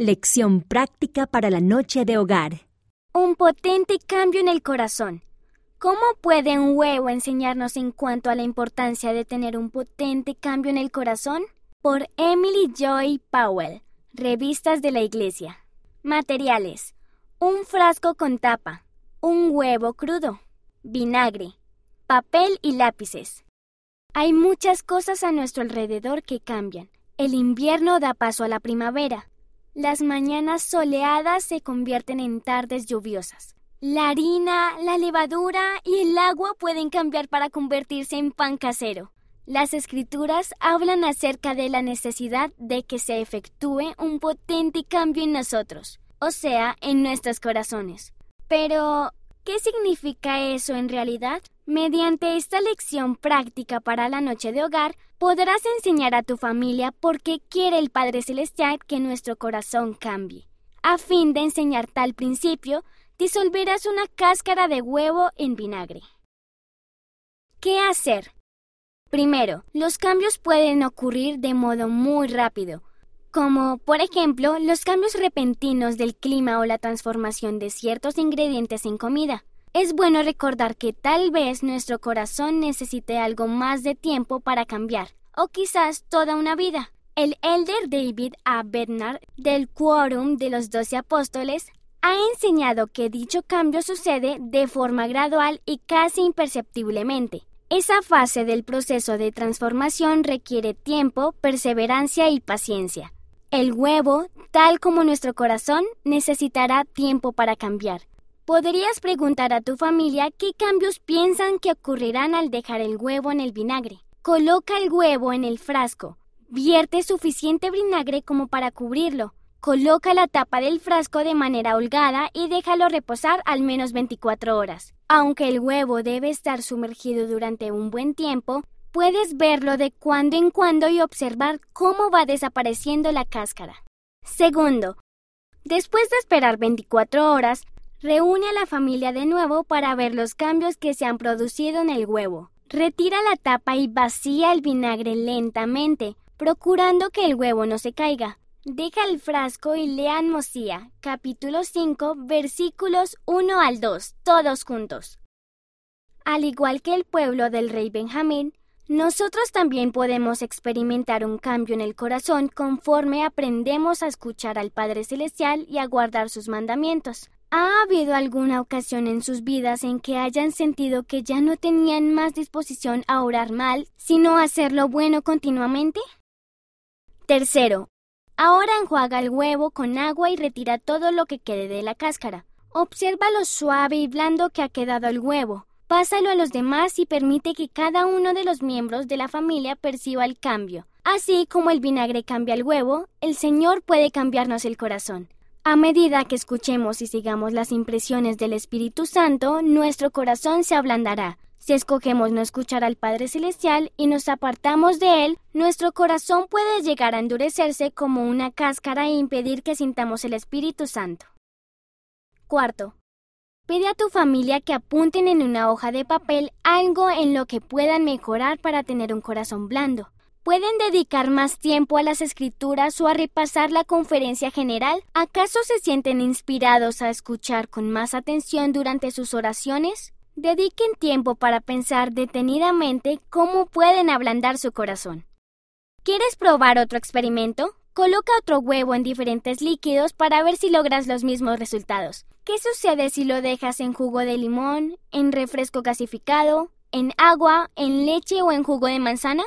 Lección práctica para la noche de hogar. Un potente cambio en el corazón. ¿Cómo puede un huevo enseñarnos en cuanto a la importancia de tener un potente cambio en el corazón? Por Emily Joy Powell, Revistas de la Iglesia. Materiales. Un frasco con tapa. Un huevo crudo. Vinagre. Papel y lápices. Hay muchas cosas a nuestro alrededor que cambian. El invierno da paso a la primavera. Las mañanas soleadas se convierten en tardes lluviosas. La harina, la levadura y el agua pueden cambiar para convertirse en pan casero. Las escrituras hablan acerca de la necesidad de que se efectúe un potente cambio en nosotros, o sea, en nuestros corazones. Pero, ¿qué significa eso en realidad? Mediante esta lección práctica para la noche de hogar, podrás enseñar a tu familia por qué quiere el Padre Celestial que nuestro corazón cambie. A fin de enseñar tal principio, disolverás una cáscara de huevo en vinagre. ¿Qué hacer? Primero, los cambios pueden ocurrir de modo muy rápido, como por ejemplo los cambios repentinos del clima o la transformación de ciertos ingredientes en comida. Es bueno recordar que tal vez nuestro corazón necesite algo más de tiempo para cambiar, o quizás toda una vida. El elder David A. Bernard del Quórum de los Doce Apóstoles ha enseñado que dicho cambio sucede de forma gradual y casi imperceptiblemente. Esa fase del proceso de transformación requiere tiempo, perseverancia y paciencia. El huevo, tal como nuestro corazón, necesitará tiempo para cambiar. Podrías preguntar a tu familia qué cambios piensan que ocurrirán al dejar el huevo en el vinagre. Coloca el huevo en el frasco. Vierte suficiente vinagre como para cubrirlo. Coloca la tapa del frasco de manera holgada y déjalo reposar al menos 24 horas. Aunque el huevo debe estar sumergido durante un buen tiempo, puedes verlo de cuando en cuando y observar cómo va desapareciendo la cáscara. Segundo, después de esperar 24 horas, reúne a la familia de nuevo para ver los cambios que se han producido en el huevo. Retira la tapa y vacía el vinagre lentamente, procurando que el huevo no se caiga. Deja el frasco y lean Mosía, capítulo 5, versículos 1 al 2, todos juntos. Al igual que el pueblo del rey Benjamín, nosotros también podemos experimentar un cambio en el corazón conforme aprendemos a escuchar al Padre Celestial y a guardar sus mandamientos. ¿Ha habido alguna ocasión en sus vidas en que hayan sentido que ya no tenían más disposición a orar mal, sino a hacer lo bueno continuamente? Tercero, Ahora enjuaga el huevo con agua y retira todo lo que quede de la cáscara. Observa lo suave y blando que ha quedado el huevo. Pásalo a los demás y permite que cada uno de los miembros de la familia perciba el cambio. Así como el vinagre cambia el huevo, el Señor puede cambiarnos el corazón. A medida que escuchemos y sigamos las impresiones del Espíritu Santo, nuestro corazón se ablandará. Si escogemos no escuchar al Padre Celestial y nos apartamos de Él, nuestro corazón puede llegar a endurecerse como una cáscara e impedir que sintamos el Espíritu Santo. Cuarto. Pide a tu familia que apunten en una hoja de papel algo en lo que puedan mejorar para tener un corazón blando. ¿Pueden dedicar más tiempo a las escrituras o a repasar la conferencia general? ¿Acaso se sienten inspirados a escuchar con más atención durante sus oraciones? Dediquen tiempo para pensar detenidamente cómo pueden ablandar su corazón. ¿Quieres probar otro experimento? Coloca otro huevo en diferentes líquidos para ver si logras los mismos resultados. ¿Qué sucede si lo dejas en jugo de limón, en refresco gasificado, en agua, en leche o en jugo de manzana?